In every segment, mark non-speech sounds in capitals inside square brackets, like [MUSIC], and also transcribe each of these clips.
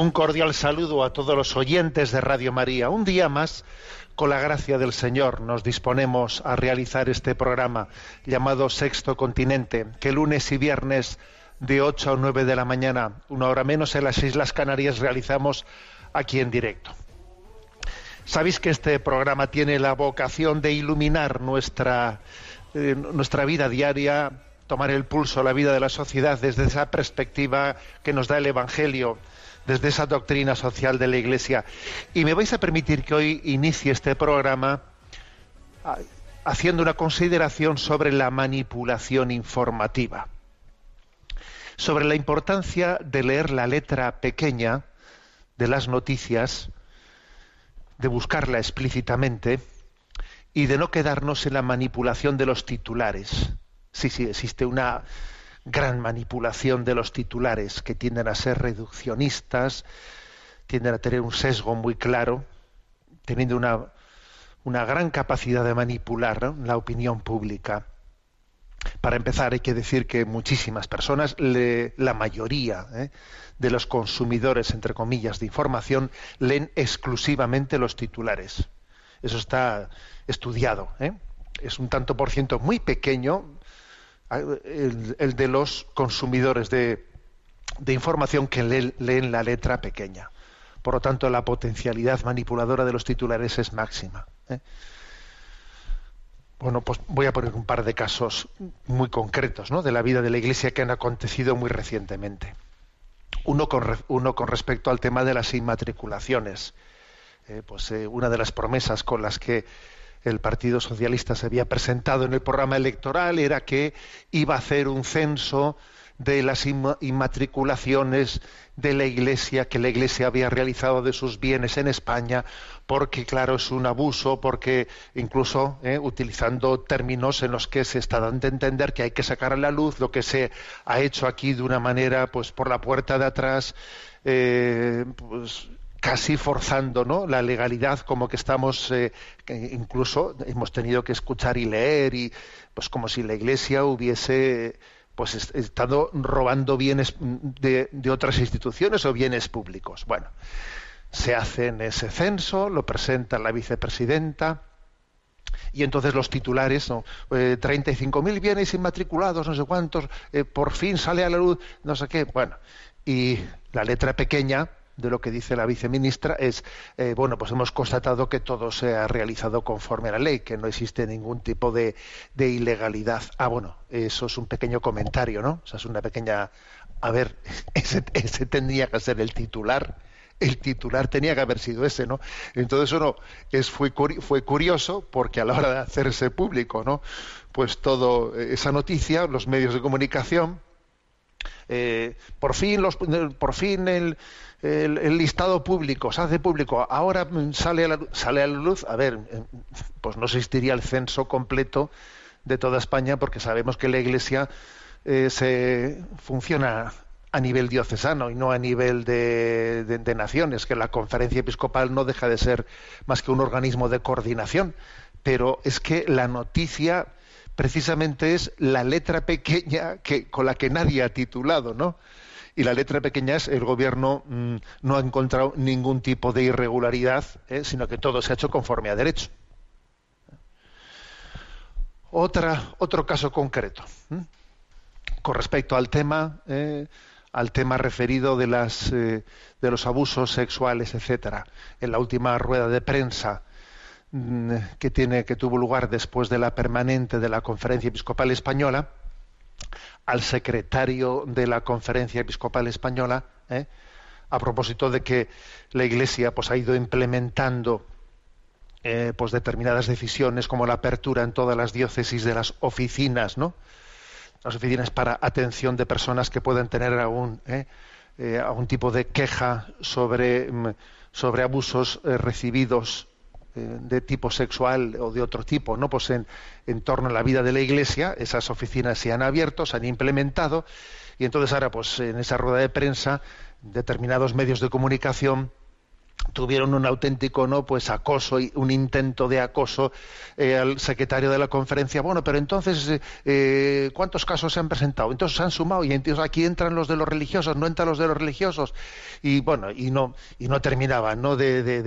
Un cordial saludo a todos los oyentes de Radio María. Un día más, con la gracia del Señor, nos disponemos a realizar este programa llamado Sexto Continente, que lunes y viernes de 8 a 9 de la mañana, una hora menos en las Islas Canarias, realizamos aquí en directo. Sabéis que este programa tiene la vocación de iluminar nuestra, eh, nuestra vida diaria, tomar el pulso a la vida de la sociedad desde esa perspectiva que nos da el Evangelio, desde esa doctrina social de la Iglesia. Y me vais a permitir que hoy inicie este programa ah, haciendo una consideración sobre la manipulación informativa, sobre la importancia de leer la letra pequeña de las noticias, de buscarla explícitamente y de no quedarnos en la manipulación de los titulares. Sí, sí, existe una gran manipulación de los titulares que tienden a ser reduccionistas, tienden a tener un sesgo muy claro, teniendo una, una gran capacidad de manipular la opinión pública. Para empezar, hay que decir que muchísimas personas, le- la mayoría ¿eh? de los consumidores, entre comillas, de información, leen exclusivamente los titulares. Eso está estudiado. ¿eh? Es un tanto por ciento muy pequeño el, el de los consumidores de, información que leen, la letra pequeña. Por lo tanto, la potencialidad manipuladora de los titulares es máxima. ¿eh? Bueno, pues voy a poner un par de casos muy concretos ¿no? de la vida de la Iglesia que han acontecido muy recientemente. Uno con, re- uno con respecto al tema de las inmatriculaciones. Eh, pues eh, una de las promesas con las que el Partido Socialista se había presentado en el programa electoral era que iba a hacer un censo de las inma- inmatriculaciones de la Iglesia que la Iglesia había realizado de sus bienes en España, porque claro es un abuso, porque incluso eh, utilizando términos en los que se está dando a entender que hay que sacar a la luz lo que se ha hecho aquí de una manera, pues por la puerta de atrás, eh, pues casi forzando ¿no? la legalidad como que estamos eh, incluso hemos tenido que escuchar y leer y pues como si la iglesia hubiese pues est- estado robando bienes de, de otras instituciones o bienes públicos bueno se hace ese censo lo presenta la vicepresidenta y entonces los titulares, ¿no? Eh, 35.000 bienes inmatriculados, no sé cuántos, eh, por fin sale a la luz, no sé qué. Bueno, y la letra pequeña de lo que dice la viceministra es, eh, bueno, pues hemos constatado que todo se ha realizado conforme a la ley, que no existe ningún tipo de, de ilegalidad. Ah, bueno, eso es un pequeño comentario, ¿no? O sea, es una pequeña... A ver, [LAUGHS] ese, ese tendría que ser el titular el titular tenía que haber sido ese, ¿no? Entonces uno es fue, fue curioso porque a la hora de hacerse público, ¿no? Pues todo eh, esa noticia, los medios de comunicación, eh, por fin los por fin el, el- listado público se hace público ahora sale a la, sale a la luz a ver eh, pues no existiría el censo completo de toda España porque sabemos que la Iglesia eh, se funciona a nivel diocesano y no a nivel de, de- de naciones, que la conferencia episcopal no deja de ser más que un organismo de coordinación. Pero es que la noticia precisamente es la letra pequeña que, con la que nadie ha titulado, ¿no? Y la letra pequeña es el gobierno mm, no ha encontrado ningún tipo de irregularidad, ¿eh? sino que todo se ha hecho conforme a derecho. Otro caso concreto. con respecto al tema, eh, al tema referido de las eh, de los abusos sexuales, etcétera. En la última rueda de prensa que tiene que tuvo lugar después de la permanente de la Conferencia Episcopal Española al secretario de la Conferencia Episcopal Española ¿eh? a propósito de que la Iglesia pues ha ido implementando eh, pues determinadas decisiones como la apertura en todas las diócesis de las oficinas, ¿no? Las oficinas para atención de personas que pueden tener algún, ¿eh? eh algún tipo de queja sobre, mm, sobre abusos recibidos de tipo sexual o de otro tipo, ¿no? Pues en, en, torno a la vida de la Iglesia, esas oficinas se han abierto, se han implementado, y entonces ahora, pues en esa rueda de prensa, determinados medios de comunicación tuvieron un auténtico no pues acoso y un intento de acoso eh, al secretario de la conferencia. Bueno pero entonces eh, eh, cuántos casos se han presentado entonces se han sumado y entonces aquí entran los de los religiosos no entran los de los religiosos. Y bueno y no y no terminaban no de, de,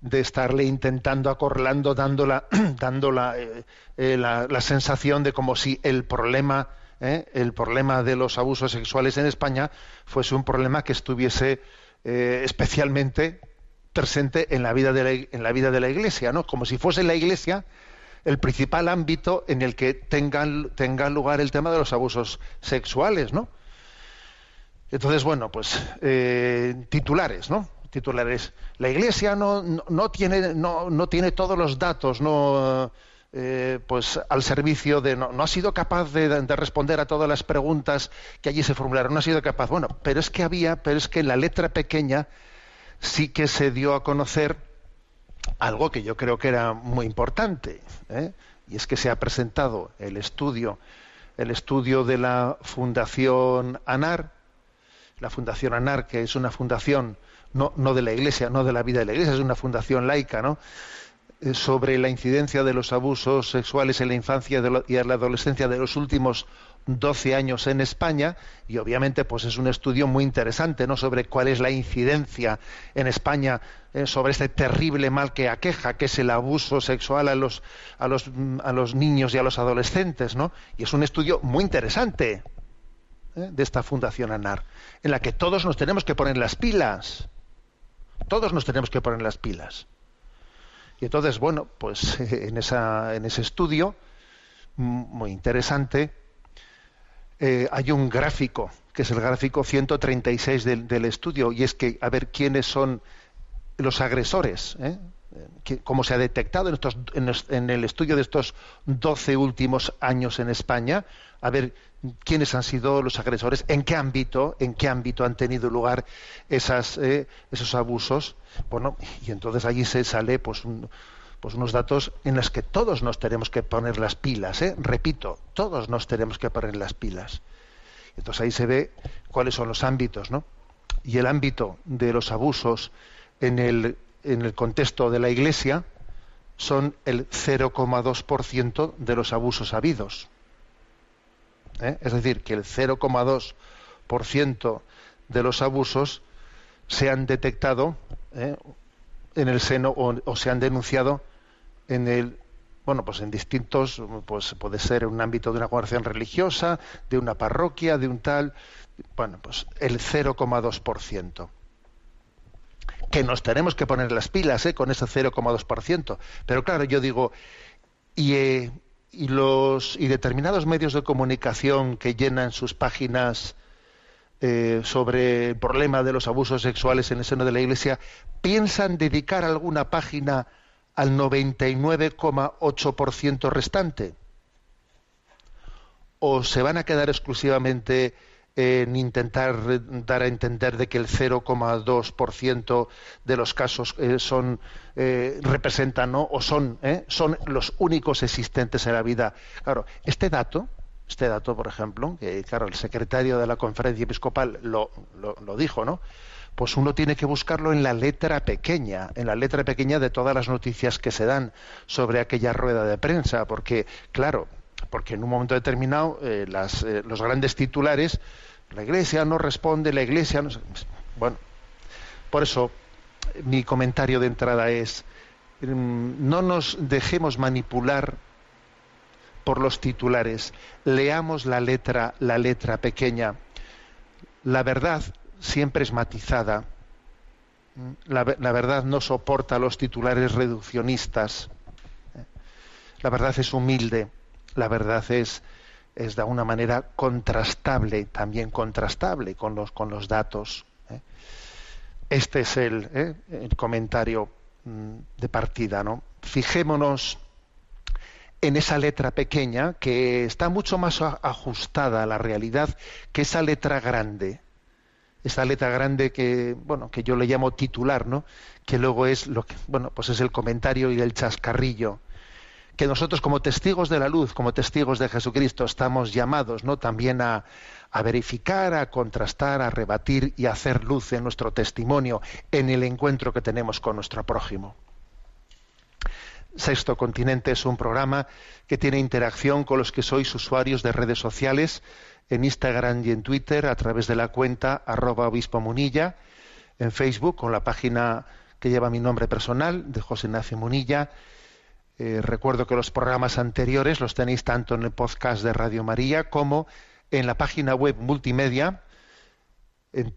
de, estarle intentando acorralando dando la [CLEARS THROAT] dando la sensación de como si el problema el problema de los abusos sexuales en España fuese un problema que estuviese especialmente presente en la vida de la, en la vida de la Iglesia, ¿no? Como si fuese la Iglesia el principal ámbito en el que tengan, tenga lugar el tema de los abusos sexuales, ¿no? Entonces, bueno, pues eh, titulares, ¿no? Titulares. La Iglesia no, no, tiene, no, no, tiene todos los datos, no, eh, pues al servicio de, no, ha sido capaz de, de, responder a todas las preguntas que allí se formularon, no ha sido capaz. Bueno, pero es que había, pero es que en la letra pequeña sí que se dio a conocer algo que yo creo que era muy importante, ¿eh? y es que se ha presentado el estudio, el estudio de la Fundación ANAR, la Fundación ANAR, que es una fundación no, no de la Iglesia, no de la vida de la Iglesia, es una fundación laica, ¿no? Eh, sobre la incidencia de los abusos sexuales en la infancia y en la adolescencia de los últimos 12 años en España y obviamente pues es un estudio muy interesante no sobre cuál es la incidencia en España eh, sobre este terrible mal que aqueja que es el abuso sexual a los a los a los niños y a los adolescentes no y es un estudio muy interesante ¿eh? de esta fundación ANAR en la que todos nos tenemos que poner las pilas. Todos nos tenemos que poner las pilas. Y entonces bueno pues [LAUGHS] en esa en ese estudio muy interesante eh, hay un gráfico, que es el gráfico 136 del, del, estudio, y es que a ver quiénes son los agresores, ¿eh? cómo se ha detectado en, estos, en, el estudio de estos 12 últimos años en España, a ver quiénes han sido los agresores, en qué ámbito, en qué ámbito han tenido lugar esas, eh, esos abusos. Bueno, y entonces allí se sale pues un, pues unos datos en los que todos nos tenemos que poner las pilas, ¿eh? repito, todos nos tenemos que poner las pilas. Entonces ahí se ve cuáles son los ámbitos, ¿no? Y el ámbito de los abusos en el, en el contexto de la Iglesia son el 0,2% de los abusos habidos. ¿Eh? Es decir, que el 0,2% de los abusos se han detectado ¿eh? En el seno o, o, se han denunciado en el bueno pues en distintos pues puede ser en un ámbito de una congregación religiosa de una parroquia de un tal bueno pues el 0,2% que nos tenemos que poner las pilas ¿eh? con ese 0,2%. Pero claro, yo digo, y, eh, y, los, y determinados medios de comunicación que llenan sus páginas eh, sobre el problema de los abusos sexuales en el seno de la Iglesia, ¿piensan dedicar alguna página al 99,8% restante? ¿O se van a quedar exclusivamente en intentar dar a entender de que el 0,2% de los casos eh, son eh, representan ¿no? o son eh, son los únicos existentes en la vida? Claro, este dato este dato, por ejemplo, que claro, el secretario de la conferencia episcopal lo, lo, dijo, ¿no? Pues uno tiene que buscarlo en la letra pequeña, en la letra pequeña de todas las noticias que se dan sobre aquella rueda de prensa, porque, claro, porque en un momento determinado eh, las, eh, los grandes titulares, la Iglesia no responde, la Iglesia no... Bueno, por eso mi comentario de entrada es, mm, no nos dejemos manipular por los titulares. Leamos la letra, la letra pequeña. La verdad siempre es matizada. La, verdad no soporta los titulares reduccionistas. la verdad es humilde, la verdad es, es de alguna manera contrastable, también contrastable con los, con los datos. ¿eh? Este es el, ¿eh? el comentario mm, de partida. ¿no? Fijémonos en esa letra pequeña que está mucho más ajustada a la realidad que esa letra grande. Esa letra grande que, bueno, que yo le llamo titular, ¿no? Que luego es lo que, bueno, pues es el comentario y el chascarrillo. Que nosotros como testigos de la luz, como testigos de Jesucristo, estamos llamados, ¿no? También a, a verificar, a contrastar, a rebatir y a hacer luz en nuestro testimonio, en el encuentro que tenemos con nuestro prójimo. Sexto Continente es un programa que tiene interacción con los que sois usuarios de redes sociales en Instagram y en Twitter a través de la cuenta arroba obispo munilla, en Facebook con la página que lleva mi nombre personal de José Ignacio Munilla. Eh, recuerdo que los programas anteriores los tenéis tanto en el podcast de Radio María como en la página web multimedia en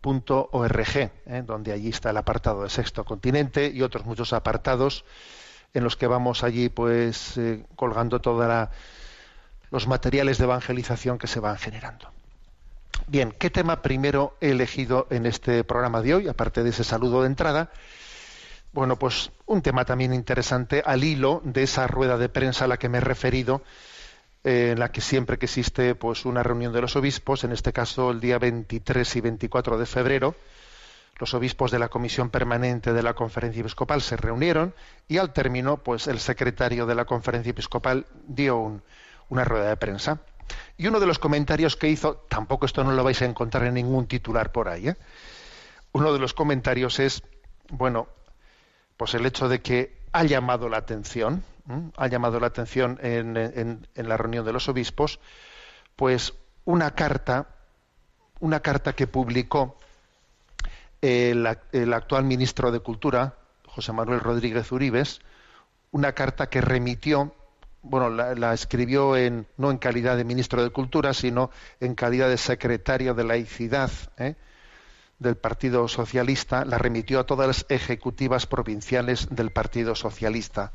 ticonfío.org, ¿eh? donde allí está el apartado de Sexto Continente y otros muchos apartados en los que vamos allí pues eh, colgando todos los materiales de evangelización que se van generando. Bien, ¿qué tema primero he elegido en este programa de hoy, aparte de ese saludo de entrada? Bueno, pues un tema también interesante al hilo de esa rueda de prensa a la que me he referido, en la que siempre que existe pues una reunión de los obispos, en este caso el día 23 y 24 de febrero, los obispos de la Comisión Permanente de la Conferencia Episcopal se reunieron y al término, pues el secretario de la Conferencia Episcopal dio un- una rueda de prensa. Y uno de los comentarios que hizo, tampoco esto no lo vais a encontrar en ningún titular por ahí, ¿eh? uno de los comentarios es, bueno, pues el hecho de que ha llamado la atención, ha llamado la atención en, en- en la reunión de los obispos, pues una carta, una carta que publicó el, el actual ministro de Cultura, José Manuel Rodríguez Uribes, una carta que remitió, bueno, la, la escribió en, no en calidad de ministro de Cultura, sino en calidad de secretario de laicidad ¿eh? Del Partido Socialista, la remitió a todas las ejecutivas provinciales del Partido Socialista.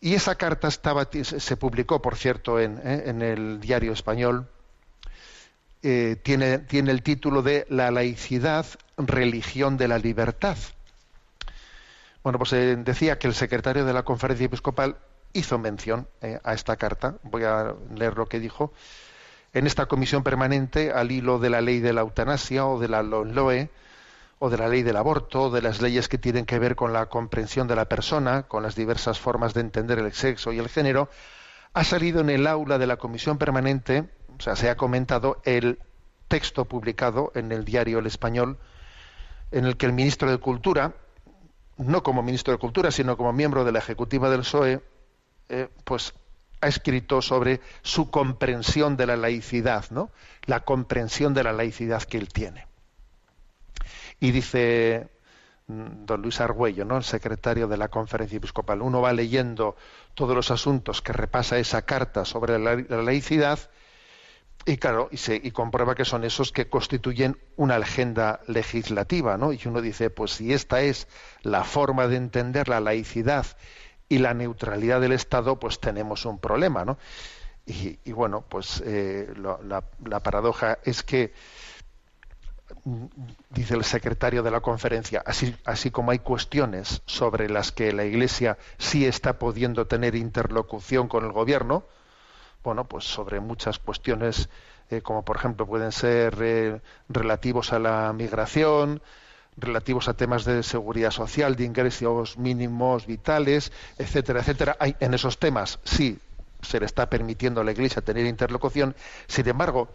Y esa carta estaba, se publicó, por cierto, en, ¿eh? en el diario español, eh, tiene, tiene el título de La laicidad, religión de la libertad. Bueno, pues eh, decía que el secretario de la conferencia episcopal hizo mención a esta carta. Voy a leer lo que dijo. En esta comisión permanente, al hilo de la ley de la eutanasia o de la LOE, o de la ley del aborto, o de las leyes que tienen que ver con la comprensión de la persona, con las diversas formas de entender el sexo y el género, ha salido en el aula de la comisión permanente, o sea, se ha comentado el texto publicado en el diario El Español, en el que el ministro de Cultura, no como ministro de Cultura, sino como miembro de la ejecutiva del PSOE, eh, pues ha escrito sobre su comprensión de la laicidad, ¿no? La comprensión de la laicidad que él tiene. Y dice mm, don Luis Argüello, ¿no? el secretario de la conferencia episcopal, uno va leyendo todos los asuntos que repasa esa carta sobre la, la laicidad y claro, y, y comprueba que son esos que constituyen una agenda legislativa, ¿no? Y uno dice, pues si esta es la forma de entender la laicidad y la neutralidad del Estado, pues tenemos un problema, ¿no? Y, y bueno, pues eh, la, paradoja es que dice el secretario de la conferencia, así, así como hay cuestiones sobre las que la Iglesia sí está pudiendo tener interlocución con el gobierno, bueno, pues sobre muchas cuestiones, eh, como por ejemplo pueden ser eh, relativos a la migración, relativos a temas de seguridad social, de ingresos mínimos vitales, etcétera, etcétera. Hay, en esos temas sí se le está permitiendo a la Iglesia tener interlocución. Sin embargo,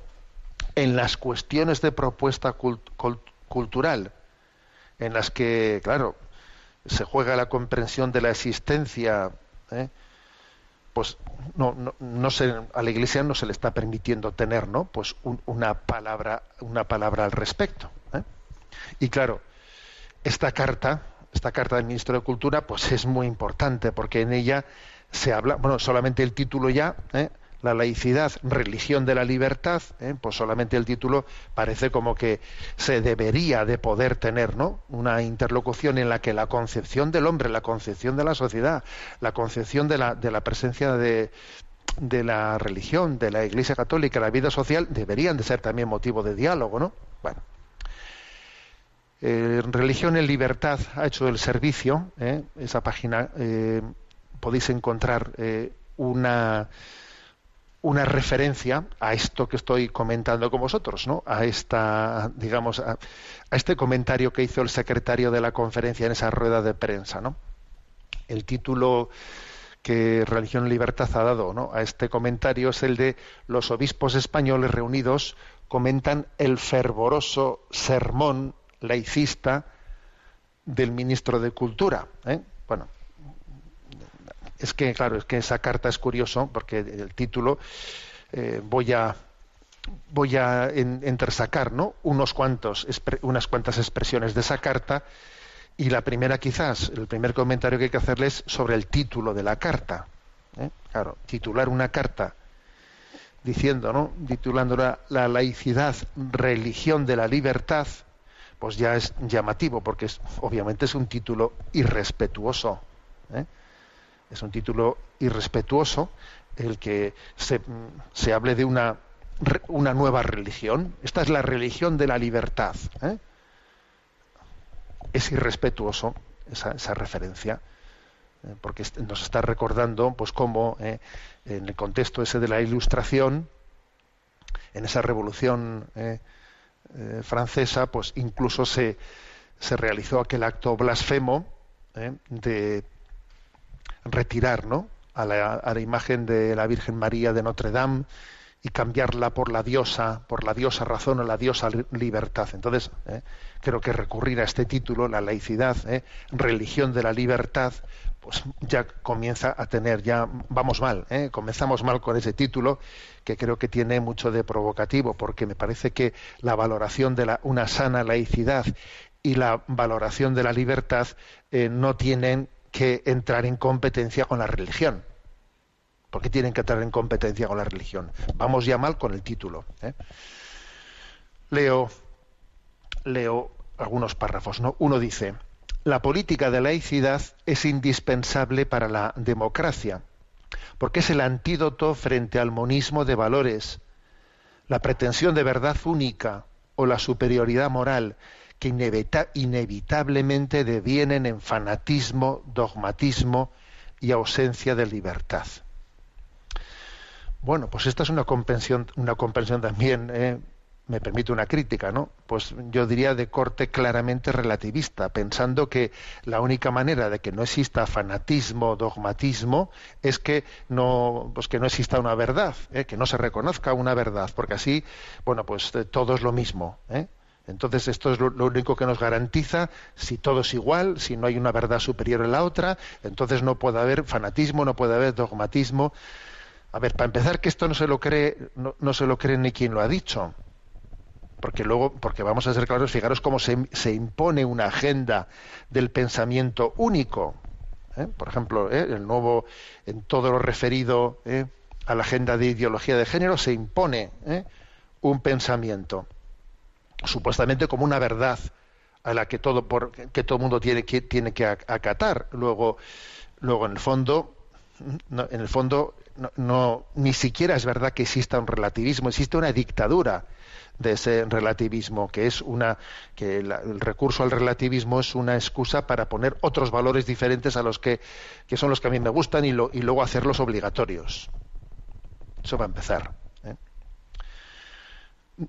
en las cuestiones de propuesta cult cult cultural, en las que, claro, se juega la comprensión de la existencia, ¿eh? pues no, no, no se, a la Iglesia no se le está permitiendo tener, ¿no? Pues un, una palabra, una palabra al respecto. ¿eh? Y claro, esta carta, esta carta del ministro de Cultura, pues es muy importante porque en ella se habla, bueno, solamente el título ya, ¿eh? la laicidad, religión de la libertad, ¿eh? pues solamente el título parece como que se debería de poder tener, ¿no? Una interlocución en la que la concepción del hombre, la concepción de la sociedad, la concepción de la, de la presencia de, de la religión, de la Iglesia Católica, la vida social, deberían de ser también motivo de diálogo, ¿no? Bueno. Eh, religión en libertad ha hecho el servicio, ¿eh? esa página eh, podéis encontrar una una referencia a esto que estoy comentando con vosotros, ¿no? A esta, digamos, a, este comentario que hizo el secretario de la conferencia en esa rueda de prensa, ¿no? El título que Religión y Libertad ha dado ¿no? a este comentario es el de los obispos españoles reunidos comentan el fervoroso sermón laicista del ministro de Cultura. ¿eh? Bueno, es que, claro, es que esa carta es curioso porque el título eh, voy a voy a entresacar ¿no? unos cuantos unas cuantas expresiones de esa carta y la primera quizás el primer comentario que hay que hacerles sobre el título de la carta ¿eh? claro titular una carta diciendo no titulándola la laicidad religión de la libertad pues ya es llamativo porque obviamente es un título irrespetuoso ¿eh? es un título irrespetuoso el que se, hable de una, nueva religión. Esta es la religión de la libertad. ¿eh? Es irrespetuoso esa, referencia, ¿eh? porque nos está recordando pues cómo en el contexto ese de la ilustración, en esa revolución francesa, pues incluso se, se realizó aquel acto blasfemo de retirar a, la, a la imagen de la Virgen María de Notre Dame y cambiarla por la diosa, por la diosa razón o la diosa libertad. Entonces, ¿eh? creo que recurrir a este título, la laicidad, ¿eh? religión de la libertad, pues ya comienza a tener, ya vamos mal, ¿eh? comenzamos mal con ese título, que creo que tiene mucho de provocativo, porque me parece que la valoración de la, una sana laicidad y la valoración de la libertad no tienen que entrar en competencia con la religión. ¿Por qué tienen que entrar en competencia con la religión? Vamos ya mal con el título. ¿eh? Leo, leo algunos párrafos. ¿no? Uno dice, la política de laicidad es indispensable para la democracia, porque es el antídoto frente al monismo de valores, la pretensión de verdad única o la superioridad moral que inevitablemente devienen en fanatismo, dogmatismo y ausencia de libertad. Bueno, pues esta es una comprensión, una comprensión también, eh, me permite una crítica, ¿no? Pues yo diría de corte claramente relativista, pensando que la única manera de que no exista fanatismo, dogmatismo, es que no, pues que no exista una verdad, ¿eh? que no se reconozca una verdad, porque así, bueno, pues eh, todo es lo mismo, ¿eh? Entonces esto es lo, único que nos garantiza si todo es igual, si no hay una verdad superior a la otra, entonces no puede haber fanatismo, no puede haber dogmatismo. A ver, para empezar que esto no se lo cree, no, se lo cree ni quien lo ha dicho. Porque luego, porque vamos a ser claros, fijaros cómo se, se impone una agenda del pensamiento único. ¿eh? Por ejemplo, ¿eh? el nuevo, en todo lo referido ¿eh? a la agenda de ideología de género, se impone un pensamiento supuestamente como una verdad a la que todo por, que todo mundo tiene que tiene que acatar luego luego en el fondo en el fondo no, ni siquiera es verdad que exista un relativismo existe una dictadura de ese relativismo que es una que el recurso al relativismo es una excusa para poner otros valores diferentes a los que, que son los que a mí me gustan y, lo, y luego hacerlos obligatorios. Eso va a empezar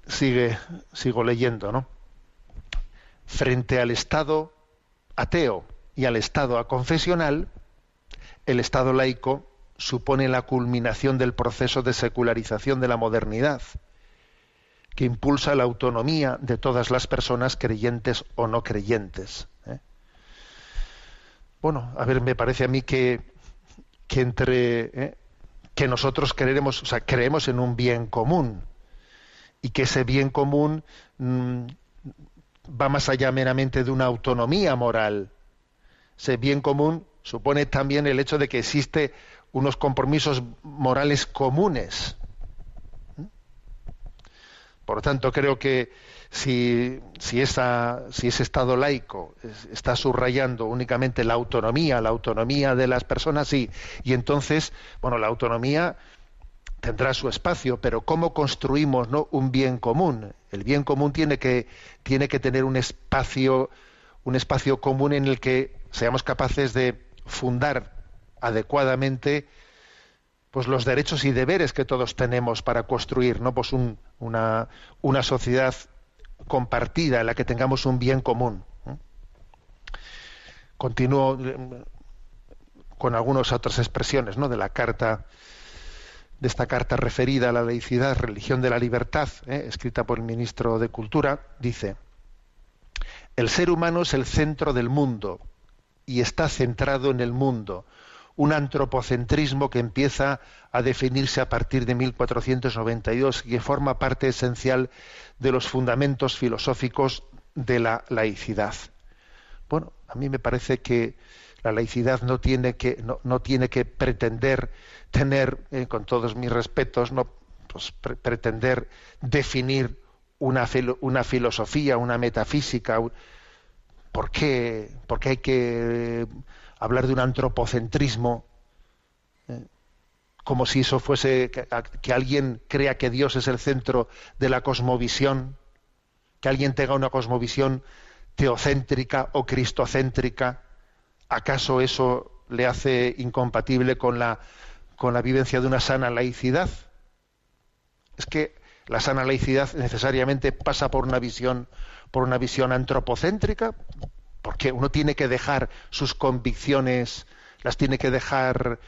sigue, sigo leyendo, ¿no? Frente al Estado ateo y al Estado aconfesional, el Estado laico supone la culminación del proceso de secularización de la modernidad, que impulsa la autonomía de todas las personas creyentes o no creyentes. ¿eh? Bueno, a ver, me parece a mí que, que entre ¿eh? que nosotros creemos, creemos en un bien común, y que ese bien común mm, va más allá meramente de una autonomía moral. Ese bien común supone también el hecho de que existe unos compromisos morales comunes. Por lo tanto, creo que si, esa, si ese Estado laico está subrayando únicamente la autonomía, la autonomía de las personas, sí, y entonces, bueno, la autonomía tendrá su espacio, pero ¿cómo construimos ¿no? un bien común? El bien común tiene que, tiene que tener un espacio, un espacio común en el que seamos capaces de fundar adecuadamente pues los derechos y deberes que todos tenemos para construir ¿no? pues una, una sociedad compartida en la que tengamos un bien común. Continúo eh, con algunas otras expresiones ¿no? de la carta de esta carta referida a la laicidad, religión de la libertad, ¿eh? escrita por el ministro de Cultura, dice, el ser humano es el centro del mundo y está centrado en el mundo, un antropocentrismo que empieza a definirse a partir de 1492 y que forma parte esencial de los fundamentos filosóficos de la laicidad. Bueno, a mí me parece que la laicidad no tiene que, no, tiene que pretender tener, eh, con todos mis respetos, no pues, pretender definir una, una, filosofía, una metafísica. ¿Por qué, hay que hablar de un antropocentrismo? Eh, como si eso fuese que, que, alguien crea que Dios es el centro de la cosmovisión, que alguien tenga una cosmovisión teocéntrica o cristocéntrica. ¿Acaso eso le hace incompatible con la con la vivencia de una sana laicidad. Es que la sana laicidad necesariamente pasa por una visión, por una visión antropocéntrica, porque uno tiene que dejar sus convicciones, las tiene que dejar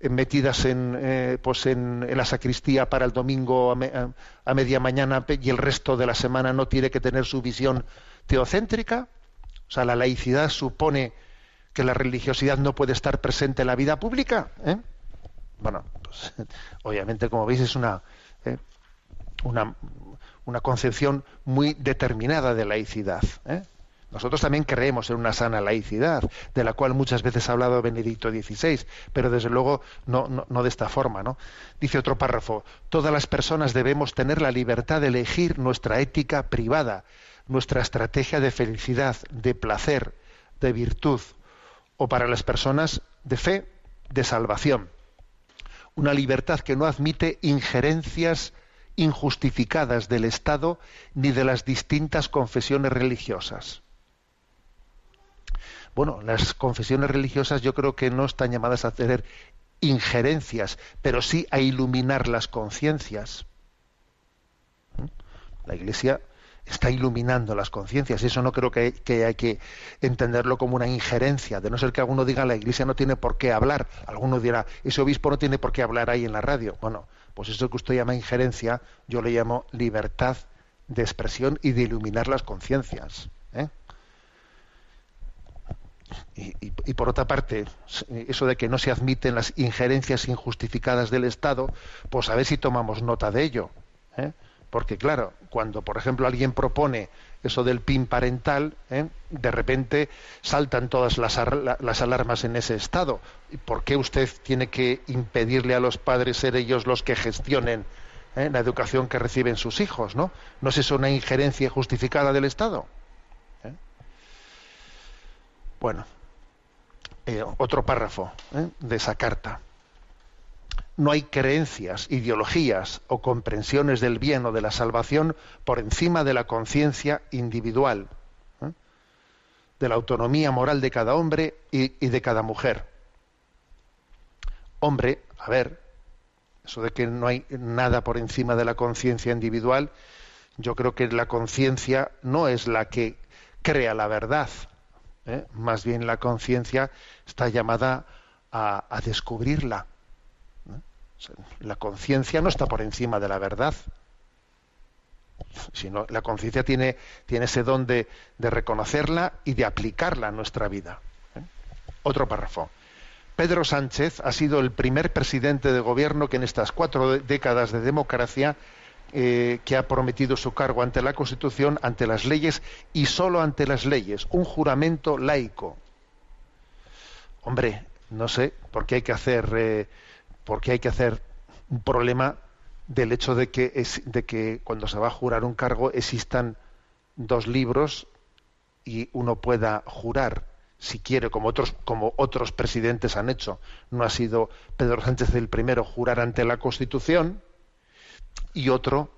eh, metidas en, eh, pues en, la sacristía para el domingo a, media mañana y el resto de la semana no tiene que tener su visión teocéntrica. O sea, la laicidad supone que la religiosidad no puede estar presente en la vida pública. ¿eh? bueno, pues, [LAUGHS] obviamente, como veis, es una, eh, una, una, concepción muy determinada de laicidad. Nosotros también creemos en una sana laicidad, de la cual muchas veces ha hablado Benedicto XVI, pero desde luego no, no, no, de esta forma. ¿no? Dice otro párrafo, todas las personas debemos tener la libertad de elegir nuestra ética privada, nuestra estrategia de felicidad, de placer, de virtud, o para las personas de fe, de salvación una libertad que no admite injerencias injustificadas del Estado ni de las distintas confesiones religiosas. Bueno, las confesiones religiosas yo creo que no están llamadas a tener injerencias, pero sí a iluminar las conciencias. ¿Mm? La Iglesia está iluminando las conciencias. Eso no creo que, hay que entenderlo como una injerencia, de no ser que alguno diga la iglesia no tiene por qué hablar. Alguno dirá, ese obispo no tiene por qué hablar ahí en la radio. Bueno, pues eso que usted llama injerencia, yo le llamo libertad de expresión y de iluminar las conciencias. ¿eh? Y, por otra parte, eso de que no se admiten las injerencias injustificadas del Estado, pues a ver si tomamos nota de ello. ¿eh? Porque claro, cuando por ejemplo alguien propone eso del PIN parental, ¿eh? de repente saltan todas las, las, alarmas en ese estado. ¿Por qué usted tiene que impedirle a los padres ser ellos los que gestionen ¿eh? la educación que reciben sus hijos? ¿no? ¿No es eso una injerencia justificada del Estado? ¿Eh? Bueno, otro párrafo de esa carta no hay creencias, ideologías o comprensiones del bien o de la salvación por encima de la conciencia individual, ¿eh? de la autonomía moral de cada hombre y, de cada mujer. Hombre, a ver, eso de que no hay nada por encima de la conciencia individual, yo creo que la conciencia no es la que crea la verdad, ¿eh? más bien la conciencia está llamada a descubrirla la conciencia no está por encima de la verdad, sino la conciencia tiene, tiene, ese don de, reconocerla y de aplicarla a nuestra vida. ¿eh? Otro párrafo. Pedro Sánchez ha sido el primer presidente de gobierno que en estas cuatro décadas de democracia eh, que ha prometido su cargo ante la Constitución, ante las leyes y solo ante las leyes, un juramento laico. Hombre, no sé por qué hay que hacer, eh, por qué hay que hacer un problema del hecho de que, de que cuando se va a jurar un cargo existan dos libros y uno pueda jurar si quiere, como otros, como otros presidentes han hecho. No ha sido Pedro Sánchez el primero jurar ante la Constitución y otro,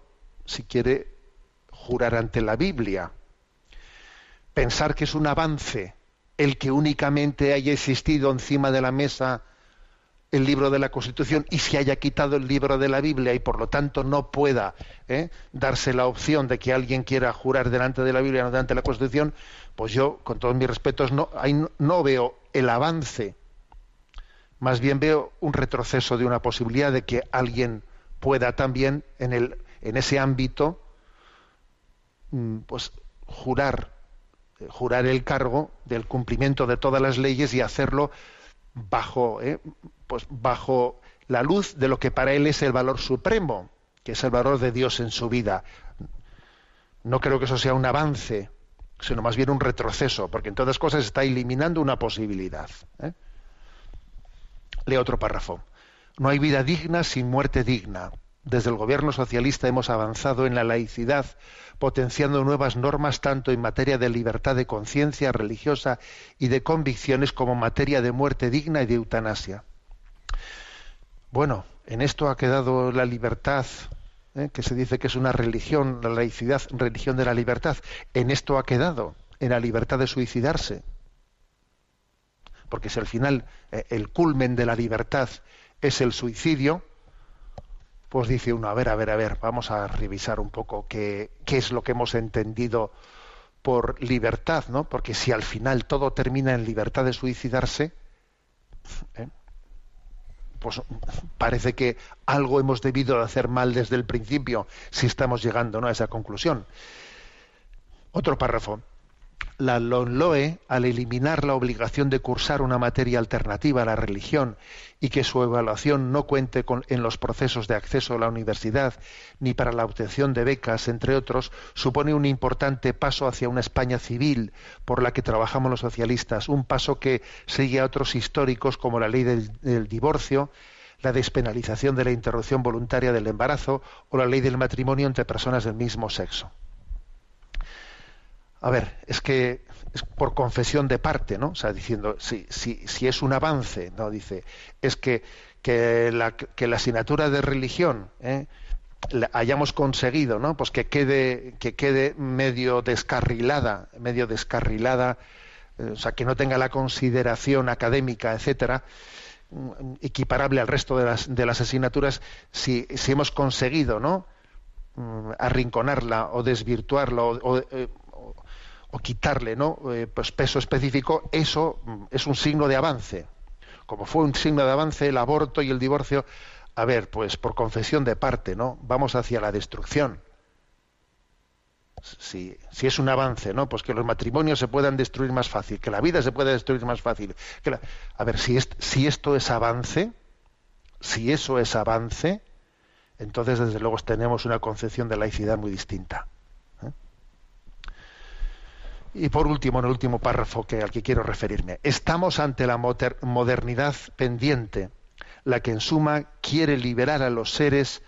si quiere, jurar ante la Biblia. Pensar que es un avance el que únicamente haya existido encima de la mesa el libro de la Constitución y se haya quitado el libro de la Biblia y por lo tanto no pueda ¿eh? darse la opción de que alguien quiera jurar delante de la Biblia no delante de la Constitución, pues yo, con todos mis respetos, no, no veo el avance, más bien veo un retroceso de una posibilidad de que alguien pueda también en, el, en ese ámbito mm, pues jurar eh, jurar el cargo del cumplimiento de todas las leyes y hacerlo bajo eh, pues bajo la luz de lo que para él es el valor supremo, que es el valor de Dios en su vida. No creo que eso sea un avance, sino más bien un retroceso, porque en todas cosas está eliminando una posibilidad. ¿eh? Otro párrafo. No hay vida digna sin muerte digna. Desde el gobierno socialista hemos avanzado en la laicidad, potenciando nuevas normas tanto en materia de libertad de conciencia religiosa y de convicciones como en materia de muerte digna y de eutanasia. Bueno, en esto ha quedado la libertad, ¿eh? que se dice que es una religión, la laicidad, religión de la libertad. En esto ha quedado, en la libertad de suicidarse. Porque si al final eh, el culmen de la libertad es el suicidio, pues dice uno, a ver, a ver, a ver, vamos a revisar un poco qué, qué es lo que hemos entendido por libertad, ¿no? Porque si al final todo termina en libertad de suicidarse, ¿eh? pues parece que algo hemos debido de hacer mal desde el principio si estamos llegando ¿no? a esa conclusión. Otro párrafo. La LONLOE, al eliminar la obligación de cursar una materia alternativa a la religión y que su evaluación no cuente en los procesos de acceso a la universidad ni para la obtención de becas, entre otros, supone un importante paso hacia una España civil por la que trabajamos los socialistas, un paso que sigue a otros históricos como la ley del divorcio, la despenalización de la interrupción voluntaria del embarazo o la ley del matrimonio entre personas del mismo sexo. A ver, es que es por confesión de parte, ¿no? O sea, diciendo, si, si, si es un avance, ¿no? Dice, es que, que, la, que la asignatura de religión ¿eh? hayamos conseguido, ¿no? Pues que quede, que quede medio descarrilada, medio descarrilada, eh, o sea, que no tenga la consideración académica, etcétera, mm, equiparable al resto de las, de las asignaturas, si, si hemos conseguido, ¿no? Mm, arrinconarla o desvirtuarla o, o, eh, o quitarle ¿no? Eh, pues peso específico, eso mm, es un signo de avance. Como fue un signo de avance el aborto y el divorcio, a ver, pues por confesión de parte, ¿no? Vamos hacia la destrucción. Si, si es un avance, ¿no? Pues que los matrimonios se puedan destruir más fácil, que la vida se pueda destruir más fácil. Que la... A ver, si, si esto es avance, si eso es avance, entonces desde luego tenemos una concepción de laicidad muy distinta. Y por último, en el último párrafo que, al que quiero referirme, estamos ante la moder modernidad pendiente, la que en suma quiere liberar a los seres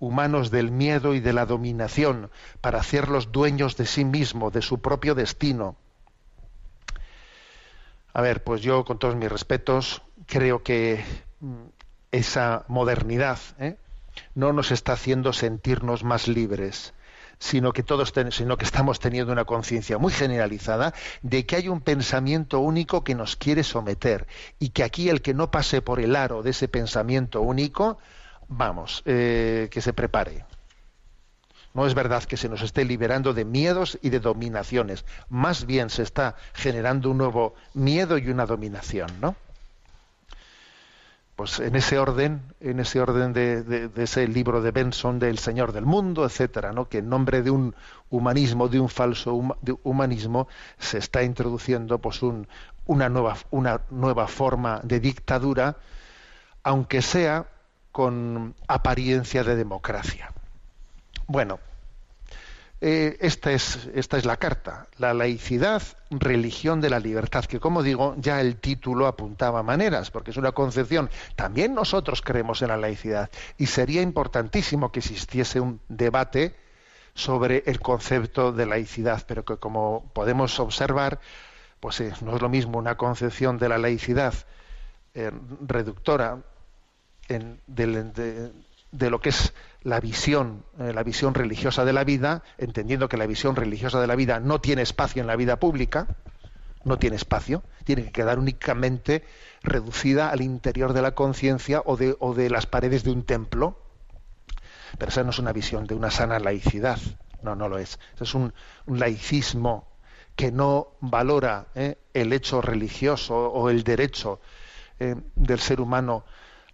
humanos del miedo y de la dominación para hacerlos dueños de sí mismo, de su propio destino. A ver, pues yo con todos mis respetos creo que esa modernidad ¿eh? no nos está haciendo sentirnos más libres sino que todos sino que estamos teniendo una conciencia muy generalizada de que hay un pensamiento único que nos quiere someter y que aquí el que no pase por el aro de ese pensamiento único, vamos, eh, que se prepare. No es verdad que se nos esté liberando de miedos y de dominaciones, más bien se está generando un nuevo miedo y una dominación, ¿no? Pues en ese orden, en ese orden de, ese libro de Benson del Señor del Mundo, etcétera, ¿no? que en nombre de un humanismo, de un falso humanismo, se está introduciendo pues un, una nueva una nueva forma de dictadura, aunque sea con apariencia de democracia. Bueno, eh, esta, es, esta es la carta, la laicidad, religión de la libertad, que como digo, ya el título apuntaba maneras, porque es una concepción. También nosotros creemos en la laicidad y sería importantísimo que existiese un debate sobre el concepto de laicidad, pero que como podemos observar, pues eh, no es lo mismo una concepción de la laicidad eh, reductora en, de, de lo que es la visión, eh, la visión religiosa de la vida, entendiendo que la visión religiosa de la vida no tiene espacio en la vida pública, no tiene espacio, tiene que quedar únicamente reducida al interior de la conciencia o de, o de las paredes de un templo. Pero esa no es una visión de una sana laicidad, no, no lo es. Es un, un laicismo que no valora eh, el hecho religioso o el derecho eh, del ser humano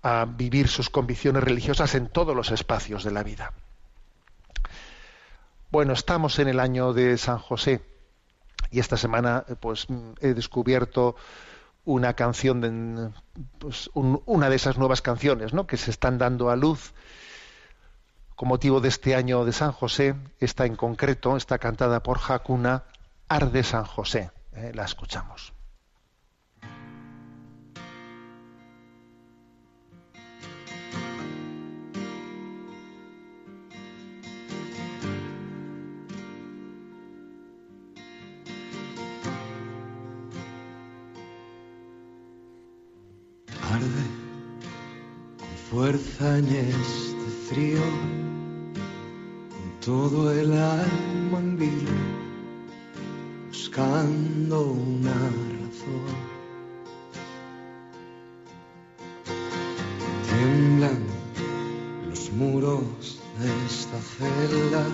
a vivir sus convicciones religiosas en todos los espacios de la vida. Bueno, estamos en el año de San José y esta semana pues he descubierto una canción de, pues, un- una de esas nuevas canciones ¿no? que se están dando a luz con motivo de este año de San José. Esta en concreto está cantada por Hakuna Arde San José. Eh, la escuchamos. Fuerza en este frío, con todo el alma en vilo, buscando una razón. Tiemblan los muros de esta celda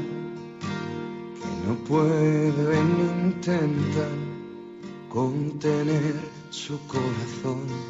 que no pueden intentar contener su corazón.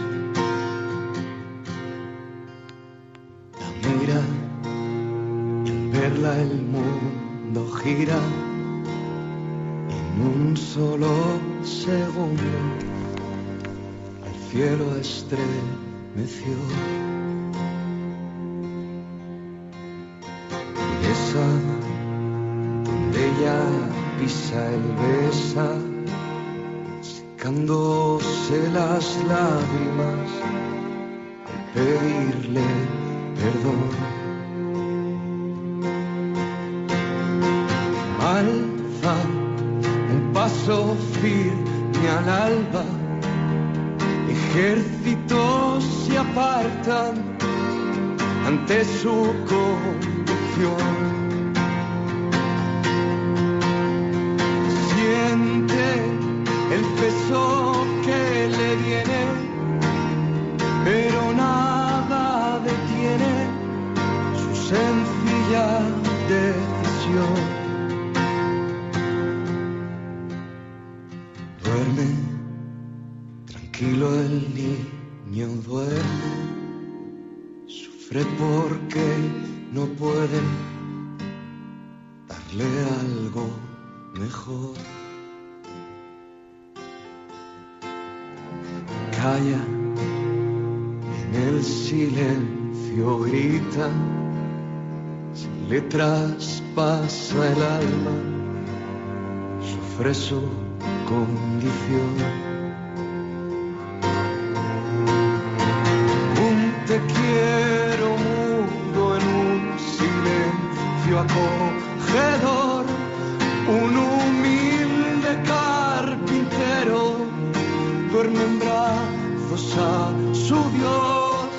El mundo gira en un solo segundo. El cielo estremeció. Y esa donde ella pisa el besa, secándose las lágrimas al pedirle perdón. Su conducción. Sufre su condición. Un te quiero mudo en un silencio acogedor, un humilde carpintero duerme en brazos a su Dios.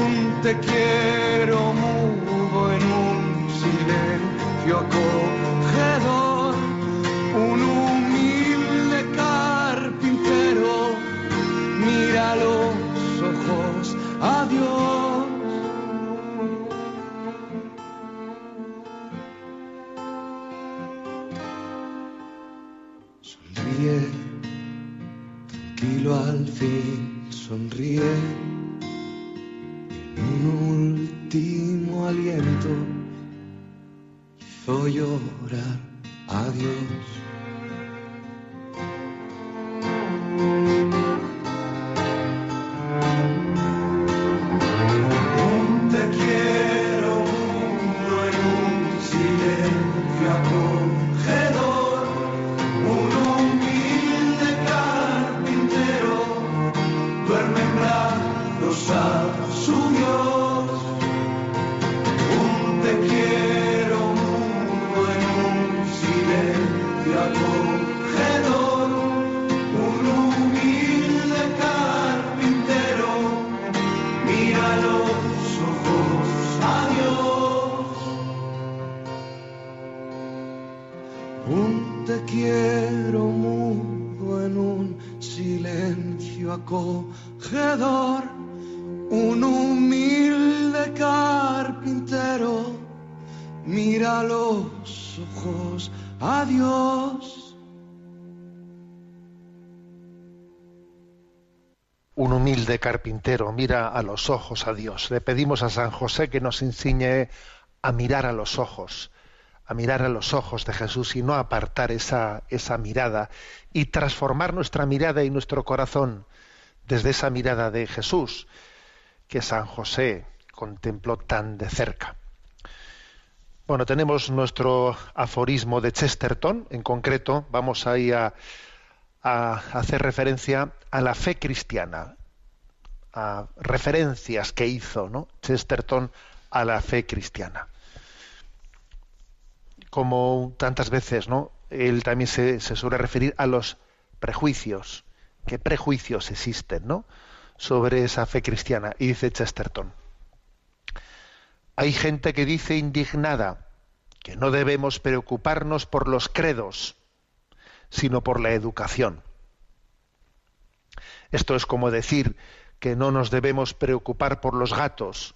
Un te quiero un silencio acogedor, un humilde carpintero mira los ojos a Dios. Un humilde carpintero mira a los ojos a Dios. Le pedimos a San José que nos enseñe a mirar a los ojos, a mirar a los ojos de Jesús y no apartar esa, esa mirada y transformar nuestra mirada y nuestro corazón desde esa mirada de Jesús que San José contempló tan de cerca. Bueno, tenemos nuestro aforismo de Chesterton, en concreto, vamos ahí a, hacer referencia a la fe cristiana, a referencias que hizo ¿no? Chesterton a la fe cristiana. Como tantas veces, ¿no? Él también se, suele referir a los prejuicios. ¿Qué prejuicios existen, ¿no? sobre esa fe cristiana? Y dice Chesterton. Hay gente que dice indignada que no debemos preocuparnos por los credos, sino por la educación. Esto es como decir que no nos debemos preocupar por los gatos,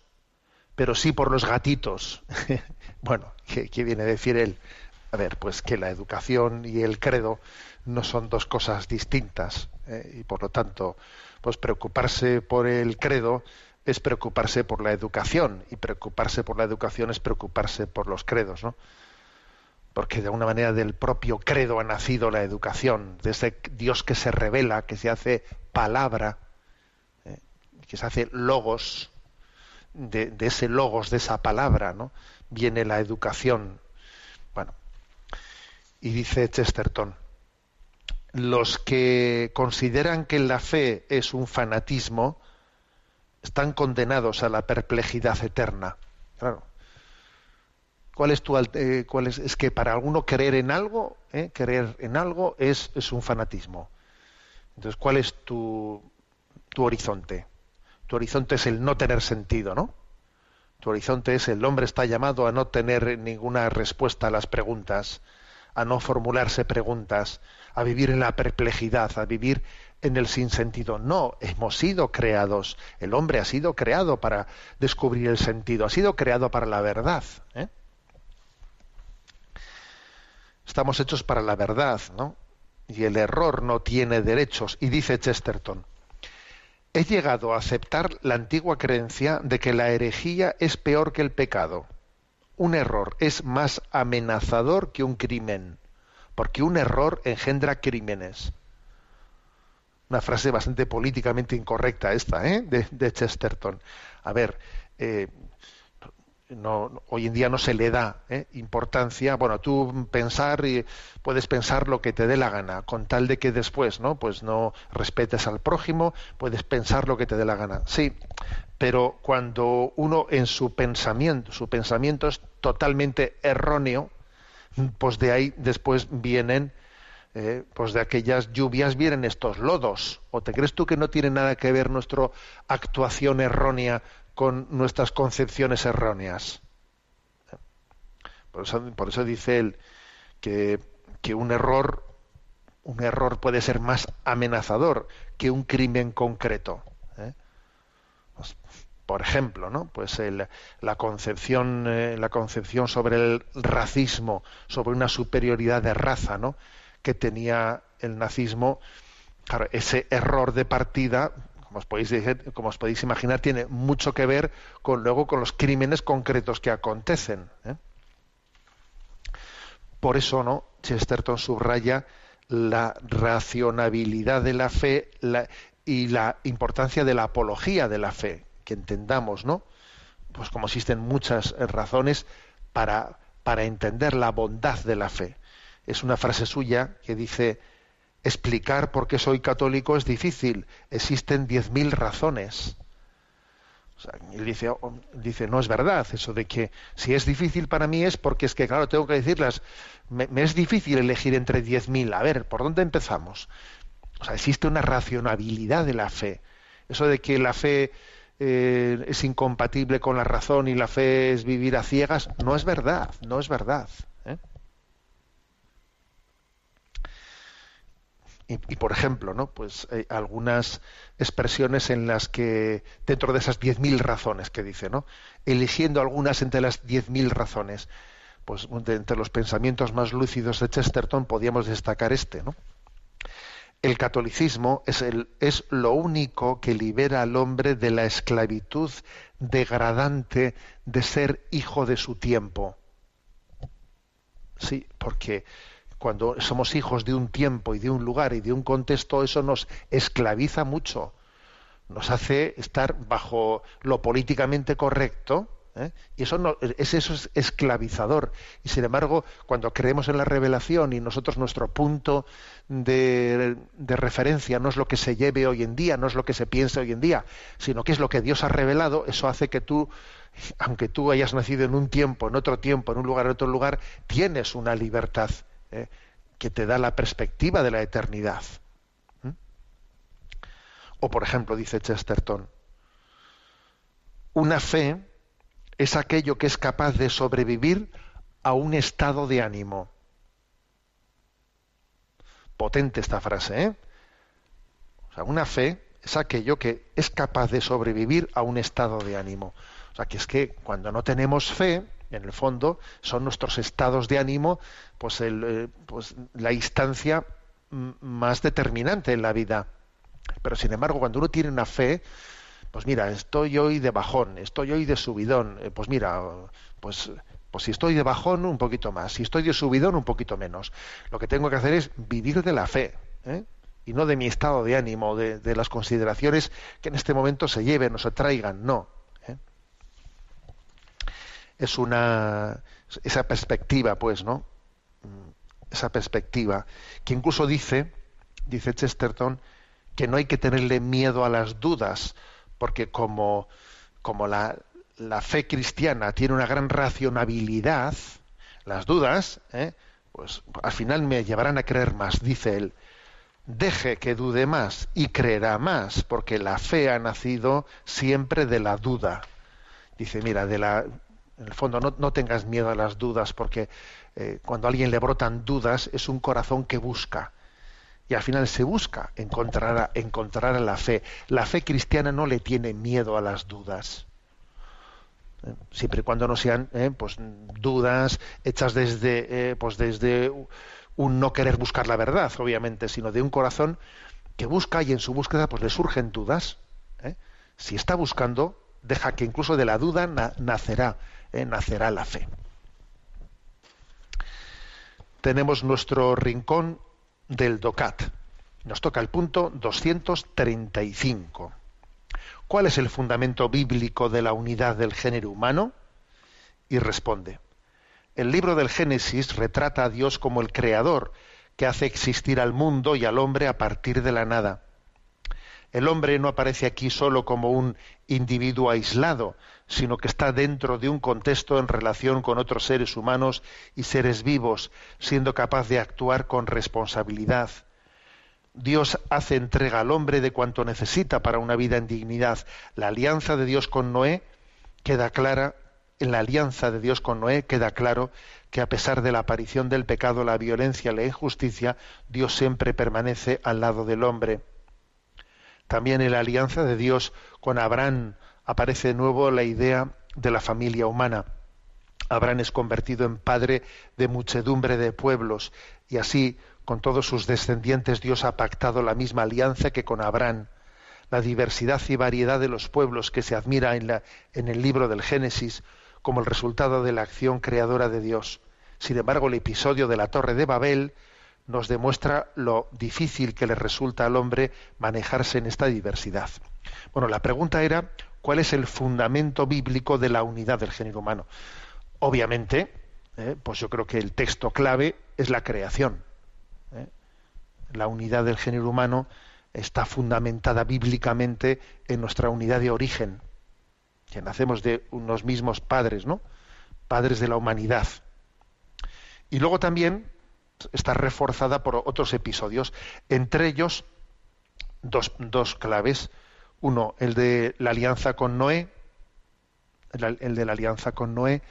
pero sí por los gatitos. [LAUGHS] bueno, ¿qué, ¿qué, viene a decir él? A ver, pues que la educación y el credo no son dos cosas distintas eh, y por lo tanto, pues preocuparse por el credo es preocuparse por la educación y preocuparse por la educación es preocuparse por los credos, ¿no? Porque de alguna manera del propio credo ha nacido la educación, de ese Dios que se revela, que se hace palabra, ¿eh? que se hace logos, de, ese logos, de esa palabra, ¿no? Viene la educación. Bueno, y dice Chesterton, los que consideran que la fe es un fanatismo, están condenados a la perplejidad eterna. Claro. ¿Cuál es tu eh, cuál es, es que para alguno creer en algo, eh, creer en algo es, es un fanatismo. Entonces, ¿cuál es tu, tu horizonte? Tu horizonte es el no tener sentido, ¿no? Tu horizonte es el hombre está llamado a no tener ninguna respuesta a las preguntas, a no formularse preguntas, a vivir en la perplejidad, a vivir en el sinsentido. No, hemos sido creados. El hombre ha sido creado para descubrir el sentido, ha sido creado para la verdad. ¿eh? Estamos hechos para la verdad, ¿no? Y el error no tiene derechos. Y dice Chesterton, he llegado a aceptar la antigua creencia de que la herejía es peor que el pecado. Un error es más amenazador que un crimen, porque un error engendra crímenes una frase bastante políticamente incorrecta esta, ¿eh? de, Chesterton. A ver, eh, no, hoy en día no se le da ¿eh? importancia. Bueno, tú pensar y puedes pensar lo que te dé la gana, con tal de que después, ¿no? Pues no respetes al prójimo, puedes pensar lo que te dé la gana. Sí, pero cuando uno en su pensamiento, su pensamiento es totalmente erróneo, pues de ahí después vienen eh, pues de aquellas lluvias vienen estos lodos. ¿O te crees tú que no tiene nada que ver nuestra actuación errónea con nuestras concepciones erróneas? Por eso, dice él que, un error un error puede ser más amenazador que un crimen concreto. ¿eh? Pues, por ejemplo, ¿no? Pues el, la concepción eh, la concepción sobre el racismo, sobre una superioridad de raza, ¿no? que tenía el nazismo, ese error de partida, como os podéis, imaginar, tiene mucho que ver con luego con los crímenes concretos que acontecen. ¿eh? Por eso, ¿no? Chesterton subraya la racionabilidad de la fe y la importancia de la apología de la fe, que entendamos, ¿no? Pues como existen muchas razones para, para entender la bondad de la fe. Es una frase suya que dice, explicar por qué soy católico es difícil, existen diez mil razones. O dice, oh, dice, no es verdad eso de que si es difícil para mí es porque es que, claro, tengo que decirlas, me, es difícil elegir entre 10.000. A ver, ¿por dónde empezamos? O sea, existe una racionabilidad de la fe. Eso de que la fe eh, es incompatible con la razón y la fe es vivir a ciegas, no es verdad, no es verdad. Y, por ejemplo, ¿no? Pues hay algunas expresiones en las que, dentro de esas 10.000 razones que dice, ¿no? Eligiendo algunas entre las 10.000 razones, pues entre los pensamientos más lúcidos de Chesterton podíamos destacar este, ¿no? El catolicismo es, el, es lo único que libera al hombre de la esclavitud degradante de ser hijo de su tiempo. Sí, porque cuando somos hijos de un tiempo y de un lugar y de un contexto, eso nos esclaviza mucho. Nos hace estar bajo lo políticamente correcto, ¿eh? y eso, no, es, eso es esclavizador. Y sin embargo, cuando creemos en la revelación y nosotros nuestro punto de, de referencia no es lo que se lleve hoy en día, no es lo que se piensa hoy en día, sino que es lo que Dios ha revelado, eso hace que tú aunque tú hayas nacido en un tiempo, en otro tiempo, en un lugar, en otro lugar, tienes una libertad ¿eh? que te da la perspectiva de la eternidad. ¿Mm? O, por ejemplo, dice Chesterton, una fe es aquello que es capaz de sobrevivir a un estado de ánimo. Potente esta frase, ¿eh? O sea, una fe es aquello que es capaz de sobrevivir a un estado de ánimo. O sea, que es que cuando no tenemos fe, en el fondo, son nuestros estados de ánimo, pues, el, eh, pues la instancia más determinante en la vida. Pero sin embargo, cuando uno tiene una fe, pues mira, estoy hoy de bajón, estoy hoy de subidón, eh, pues mira, pues, pues si estoy de bajón, un poquito más, si estoy de subidón, un poquito menos. Lo que tengo que hacer es vivir de la fe. ¿eh? y no de mi estado de ánimo, de, de, las consideraciones que en este momento se lleven o se traigan, no. Es una esa perspectiva, pues, ¿no? Esa perspectiva que incluso dice, dice Chesterton, que no hay que tenerle miedo a las dudas, porque como, como la, la fe cristiana tiene una gran racionabilidad, las dudas, ¿eh? pues al final me llevarán a creer más, dice él deje que dude más y creerá más, porque la fe ha nacido siempre de la duda. Dice, mira, de la, en el fondo no, tengas miedo a las dudas, porque eh, cuando a alguien le brotan dudas es un corazón que busca. Y al final se busca encontrar, encontrar la fe. La fe cristiana no le tiene miedo a las dudas. Eh, siempre y cuando no sean eh, pues, dudas hechas desde, pues desde un no querer buscar la verdad, obviamente, sino de un corazón que busca y en su búsqueda pues le surgen dudas. Si está buscando, deja que incluso de la duda na nacerá, nacerá la fe. Tenemos nuestro rincón del DOCAT. Nos toca el punto 235. ¿Cuál es el fundamento bíblico de la unidad del género humano? Y responde. El libro del Génesis retrata a Dios como el creador que hace existir al mundo y al hombre a partir de la nada. El hombre no aparece aquí solo como un individuo aislado, sino que está dentro de un contexto en relación con otros seres humanos y seres vivos, siendo capaz de actuar con responsabilidad. Dios hace entrega al hombre de cuanto necesita para una vida en dignidad. La alianza de Dios con Noé queda clara en la alianza de Dios con Noé queda claro que a pesar de la aparición del pecado, la violencia, la injusticia, Dios siempre permanece al lado del hombre. También en la alianza de Dios con Abraham aparece de nuevo la idea de la familia humana. Abraham es convertido en padre de muchedumbre de pueblos y así con todos sus descendientes Dios ha pactado la misma alianza que con Abraham. La diversidad y variedad de los pueblos que se admira en, la, en el libro del Génesis como el resultado de la acción creadora de Dios. Sin embargo, el episodio de la Torre de Babel nos demuestra lo difícil que le resulta al hombre manejarse en esta diversidad. Bueno, la pregunta era, ¿cuál es el fundamento bíblico de la unidad del género humano? Obviamente, eh, pues yo creo que el texto clave es la creación. ¿eh? La unidad del género humano está fundamentada bíblicamente en nuestra unidad de origen, que nacemos de unos mismos padres, ¿no? Padres de la humanidad. Y luego también está reforzada por otros episodios, entre ellos dos, dos claves. Uno, el de la alianza con Noé, el, de la alianza con Noé.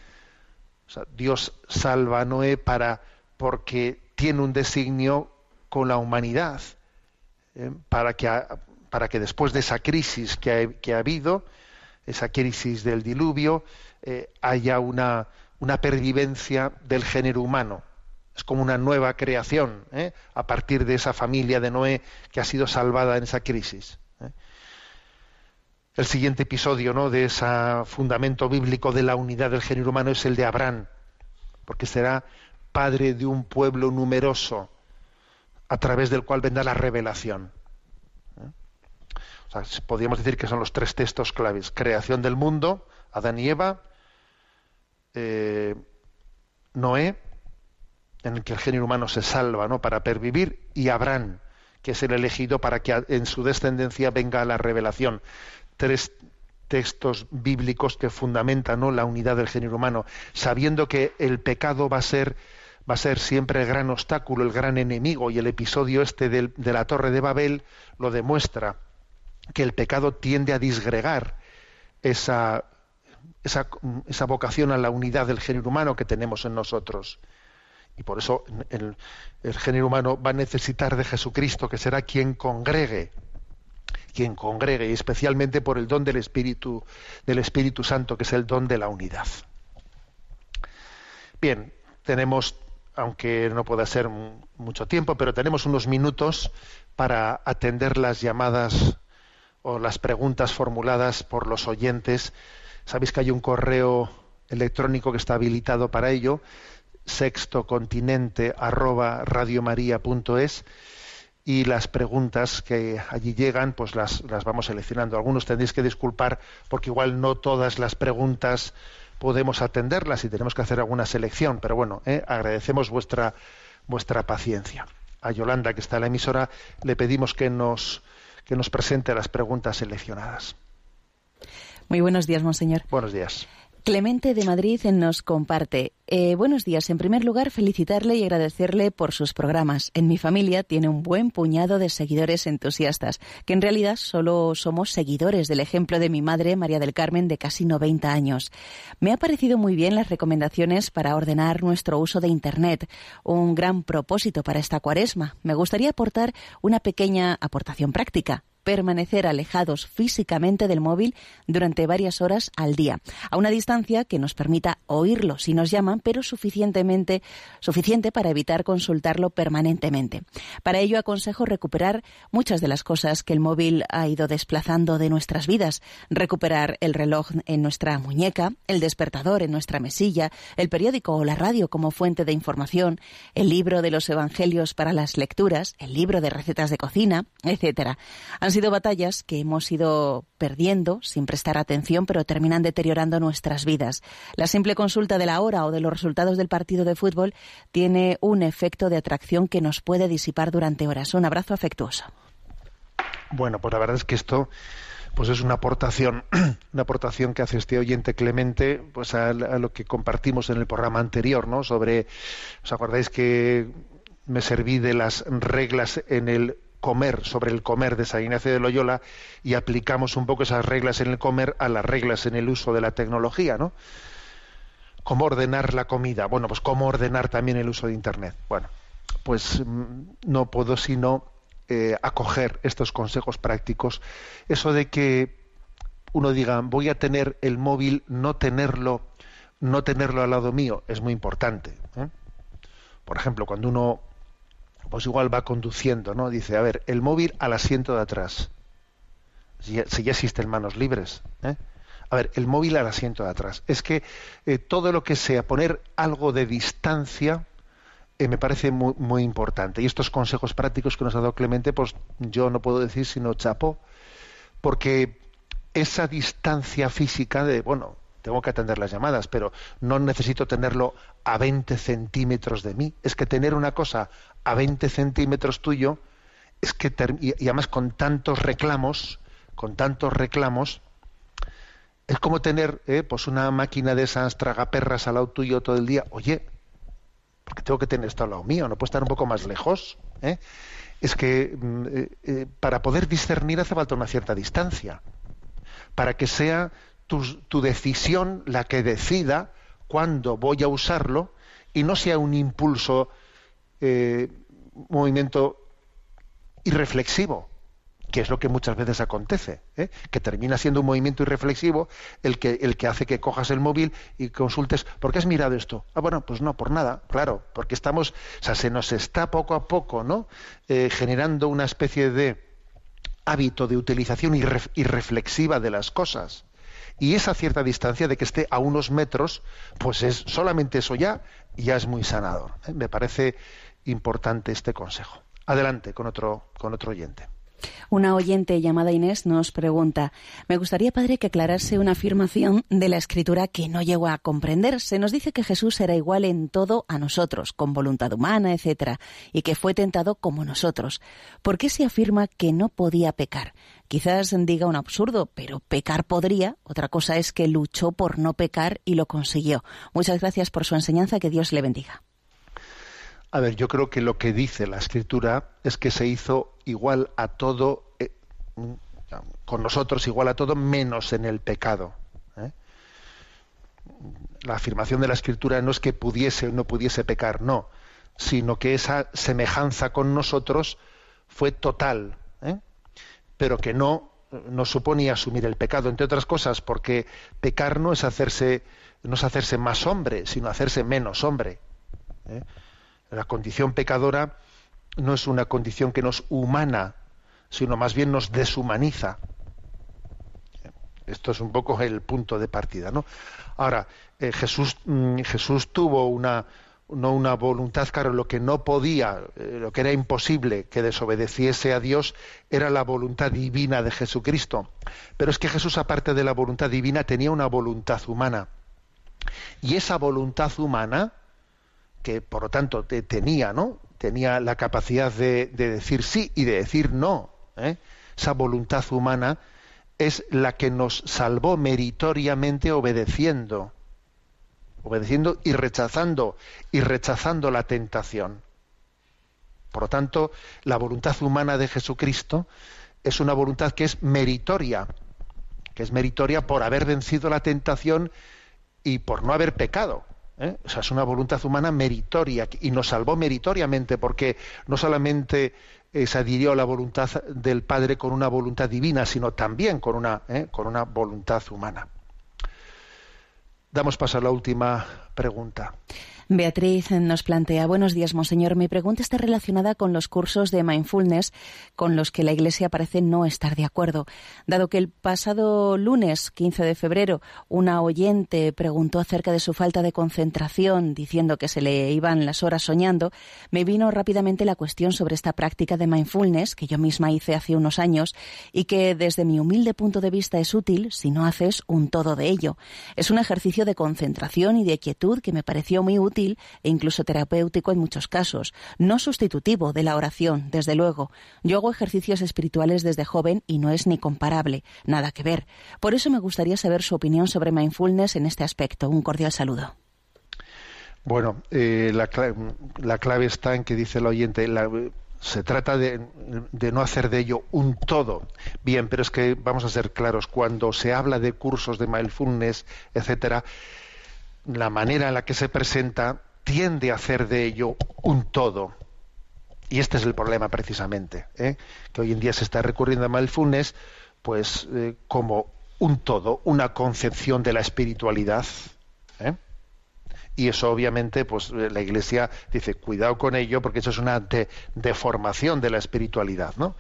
Dios salva a Noé para porque tiene un designio con la humanidad, ¿eh? para, que, para que después de esa crisis que ha, que ha habido, esa crisis del diluvio, eh, haya una, una pervivencia del género humano. Es como una nueva creación ¿eh? a partir de esa familia de Noé que ha sido salvada en esa crisis. ¿eh? El siguiente episodio ¿no? de ese fundamento bíblico de la unidad del género humano es el de Abraham, porque será padre de un pueblo numeroso a través del cual vendrá la revelación. ¿eh? Podríamos decir que son los tres textos claves. Creación del mundo, Adán y Eva, eh, Noé, en el que el género humano se salva ¿no? para pervivir, y Abraham, que es el elegido para que en su descendencia venga la revelación. Tres textos bíblicos que fundamentan ¿no? la unidad del género humano, sabiendo que el pecado va a ser va a ser siempre el gran obstáculo, el gran enemigo, y el episodio este de la Torre de Babel lo demuestra, que el pecado tiende a disgregar esa, esa vocación a la unidad del género humano que tenemos en nosotros. Y por eso el, género humano va a necesitar de Jesucristo, que será quien congregue, quien congregue, y especialmente por el don del Espíritu, del Espíritu Santo, que es el don de la unidad. Bien, tenemos, aunque no pueda ser mucho tiempo, pero tenemos unos minutos para atender las llamadas o las preguntas formuladas por los oyentes. Sabéis que hay un correo electrónico que está habilitado para ello, sextocontinente arroba radiomaria.es y las preguntas que allí llegan pues las, las vamos seleccionando. Algunos tendréis que disculpar porque igual no todas las preguntas podemos atenderlas y tenemos que hacer alguna selección, pero bueno, ¿eh? agradecemos vuestra, vuestra paciencia. A Yolanda, que está en la emisora, le pedimos que nos, que nos presente las preguntas seleccionadas. Muy buenos días, monseñor. Buenos días. Clemente de Madrid nos comparte. Eh, buenos días. En primer lugar, felicitarle y agradecerle por sus programas. En mi familia tiene un buen puñado de seguidores entusiastas, que en realidad solo somos seguidores del ejemplo de mi madre, María del Carmen, de casi 90 años. Me ha parecido muy bien las recomendaciones para ordenar nuestro uso de Internet, un gran propósito para esta cuaresma. Me gustaría aportar una pequeña aportación práctica permanecer alejados físicamente del móvil durante varias horas al día, a una distancia que nos permita oírlo si nos llaman, pero suficientemente suficiente para evitar consultarlo permanentemente. Para ello aconsejo recuperar muchas de las cosas que el móvil ha ido desplazando de nuestras vidas, recuperar el reloj en nuestra muñeca, el despertador en nuestra mesilla, el periódico o la radio como fuente de información, el libro de los evangelios para las lecturas, el libro de recetas de cocina, etcétera. Sido batallas que hemos ido perdiendo sin prestar atención, pero terminan deteriorando nuestras vidas. La simple consulta de la hora o de los resultados del partido de fútbol tiene un efecto de atracción que nos puede disipar durante horas. Un abrazo afectuoso. Bueno, pues la verdad es que esto pues es una aportación, [CLEARS THROAT] una aportación que hace este oyente Clemente, pues a, lo que compartimos en el programa anterior, ¿no? Sobre, ¿os acordáis que me serví de las reglas en el comer, sobre el comer de San Ignacio de Loyola y aplicamos un poco esas reglas en el comer a las reglas en el uso de la tecnología, ¿no? ¿Cómo ordenar la comida? Bueno, pues cómo ordenar también el uso de Internet. Bueno, pues no puedo sino eh, acoger estos consejos prácticos. Eso de que uno diga, voy a tener el móvil, no tenerlo, no tenerlo al lado mío, es muy importante. ¿eh? Por ejemplo, cuando uno pues igual va conduciendo, ¿no? Dice, a ver, el móvil al asiento de atrás. Si ya, existen manos libres. ¿eh? A ver, el móvil al asiento de atrás. Es que eh, todo lo que sea poner algo de distancia eh, me parece muy, muy importante. Y estos consejos prácticos que nos ha dado Clemente, pues yo no puedo decir sino chapo, porque esa distancia física de, bueno, tengo que atender las llamadas, pero no necesito tenerlo a 20 centímetros de mí. Es que tener una cosa a 20 centímetros tuyo, es que, y además con tantos reclamos, con tantos reclamos, es como tener eh, pues una máquina de esas tragaperras al lado tuyo todo el día. Oye, porque tengo que tener esto al lado mío, no puedo estar un poco más lejos. ¿eh? Es que mm, eh, eh, para poder discernir hace falta una cierta distancia, para que sea tu, decisión la que decida cuándo voy a usarlo y no sea un impulso, eh, movimiento irreflexivo, que es lo que muchas veces acontece, ¿eh? que termina siendo un movimiento irreflexivo el que, el que hace que cojas el móvil y consultes, ¿por qué has mirado esto? Ah, bueno, pues no, por nada, claro, porque estamos, o sea, se nos está poco a poco, ¿no? Eh, generando una especie de hábito de utilización irre- irreflexiva de las cosas. Y esa cierta distancia de que esté a unos metros, pues es solamente eso ya, ya es muy sanador. ¿eh? Me parece importante este consejo. Adelante con otro, con otro oyente. Una oyente llamada Inés nos pregunta, me gustaría, padre, que aclarase una afirmación de la escritura que no llegó a comprender. Se nos dice que Jesús era igual en todo a nosotros, con voluntad humana, etcétera, y que fue tentado como nosotros. ¿Por qué se afirma que no podía pecar? Quizás diga un absurdo, pero pecar podría. Otra cosa es que luchó por no pecar y lo consiguió. Muchas gracias por su enseñanza, que Dios le bendiga. A ver, yo creo que lo que dice la escritura es que se hizo igual a todo, eh, mm, con nosotros igual a todo, menos en el pecado. ¿eh? La afirmación de la escritura no es que pudiese o no pudiese pecar, no, sino que esa semejanza con nosotros fue total, ¿eh? Pero que no no suponía asumir el pecado, entre otras cosas, porque pecar no es hacerse, no es hacerse más hombre, sino hacerse menos hombre. ¿eh? La condición pecadora no es una condición que nos humana, sino más bien nos deshumaniza. Esto es un poco el punto de partida, ¿no? Ahora, eh, Jesús, mm, Jesús tuvo una, no una voluntad, claro, lo que no podía, eh, lo que era imposible que desobedeciese a Dios era la voluntad divina de Jesucristo. Pero es que Jesús, aparte de la voluntad divina, tenía una voluntad humana. Y esa voluntad humana, que por lo tanto te- tenía, ¿no? Tenía la capacidad de, de decir sí y de decir no. ¿eh? Esa voluntad humana es la que nos salvó meritoriamente obedeciendo, obedeciendo y rechazando y rechazando la tentación. Por lo tanto, la voluntad humana de Jesucristo es una voluntad que es meritoria, que es meritoria por haber vencido la tentación y por no haber pecado. ¿eh? O sea, es una voluntad humana meritoria y nos salvó meritoriamente porque no solamente eh, se adhirió a la voluntad del Padre con una voluntad divina, sino también con una, ¿eh? con una voluntad humana. Damos paso a la última pregunta. Beatriz nos plantea, buenos días, monseñor. Mi pregunta está relacionada con los cursos de mindfulness con los que la Iglesia parece no estar de acuerdo. Dado que el pasado lunes 15 de febrero una oyente preguntó acerca de su falta de concentración, diciendo que se le iban las horas soñando, me vino rápidamente la cuestión sobre esta práctica de mindfulness que yo misma hice hace unos años y que desde mi humilde punto de vista es útil si no haces un todo de ello. Es un ejercicio de concentración y de quietud que me pareció muy útil e incluso terapéutico en muchos casos, no sustitutivo de la oración, desde luego. Yo hago ejercicios espirituales desde joven y no es ni comparable, nada que ver. Por eso me gustaría saber su opinión sobre mindfulness en este aspecto. Un cordial saludo. Bueno, eh, la, clave, la, clave, está en que dice el oyente, se trata de, de, no hacer de ello un todo. Bien, pero es que vamos a ser claros, cuando se habla de cursos de mindfulness, etcétera, la manera en la que se presenta tiende a hacer de ello un todo. Y este es el problema precisamente, ¿eh? que hoy en día se está recurriendo a mindfulness pues eh, como un todo, una concepción de la espiritualidad. ¿eh? Y eso obviamente, pues la Iglesia dice, cuidado con ello, porque eso es una de- deformación de la espiritualidad, ¿no?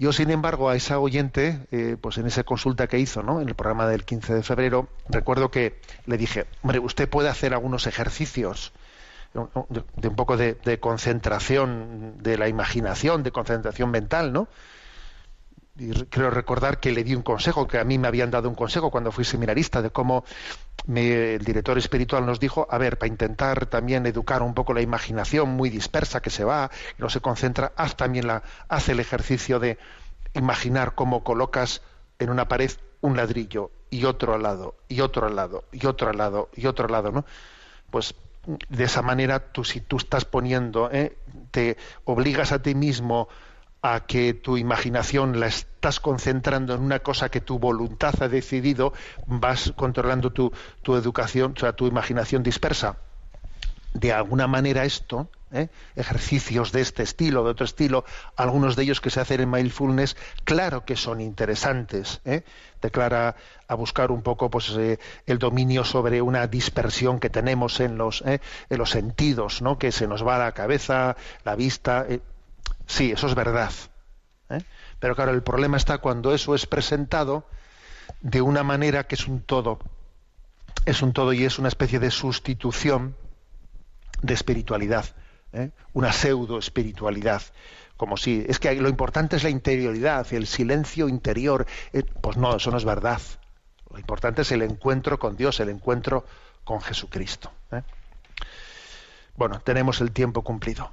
Yo, sin embargo, a esa oyente, eh, pues en esa consulta que hizo, ¿no? En el programa del 15 de febrero, recuerdo que le dije, hombre, usted puede hacer algunos ejercicios de, un poco de concentración de la imaginación, de concentración mental, ¿no? Y re- creo recordar que le di un consejo, que a mí me habían dado un consejo cuando fui seminarista, de cómo me- el director espiritual nos dijo, a ver, para intentar también educar un poco la imaginación muy dispersa que se va, no se concentra, haz también la, haz el ejercicio de imaginar cómo colocas en una pared un ladrillo y otro al lado, y otro al lado, y otro al lado, y otro al lado, ¿no? Pues de esa manera tú si tú estás poniendo, ¿eh? te obligas a ti mismo a que tu imaginación la estás concentrando en una cosa que tu voluntad ha decidido, vas controlando tu, tu educación, o sea, tu imaginación dispersa. De alguna manera esto, ¿eh? ejercicios de este estilo, de otro estilo, algunos de ellos que se hacen en mindfulness, claro que son interesantes. ¿eh? Declara a buscar un poco pues, eh, el dominio sobre una dispersión que tenemos en los, ¿eh? en los sentidos, ¿no? que se nos va la cabeza, la vista. Sí, eso es verdad. ¿eh? Pero claro, el problema está cuando eso es presentado de una manera que es un todo. Es un todo y es una especie de sustitución de espiritualidad, ¿eh? una pseudo espiritualidad. Como si es que lo importante es la interioridad, el silencio interior. Eh, pues no, eso no es verdad. Lo importante es el encuentro con Dios, el encuentro con Jesucristo. Bueno, tenemos el tiempo cumplido.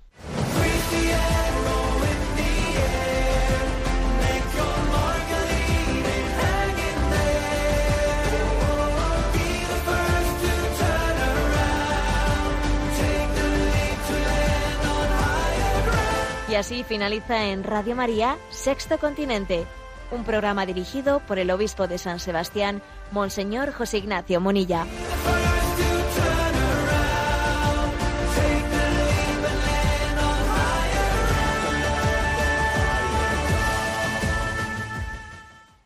Y así finaliza en Radio María, Sexto Continente, un programa dirigido por el obispo de San Sebastián, Monseñor José Ignacio Munilla.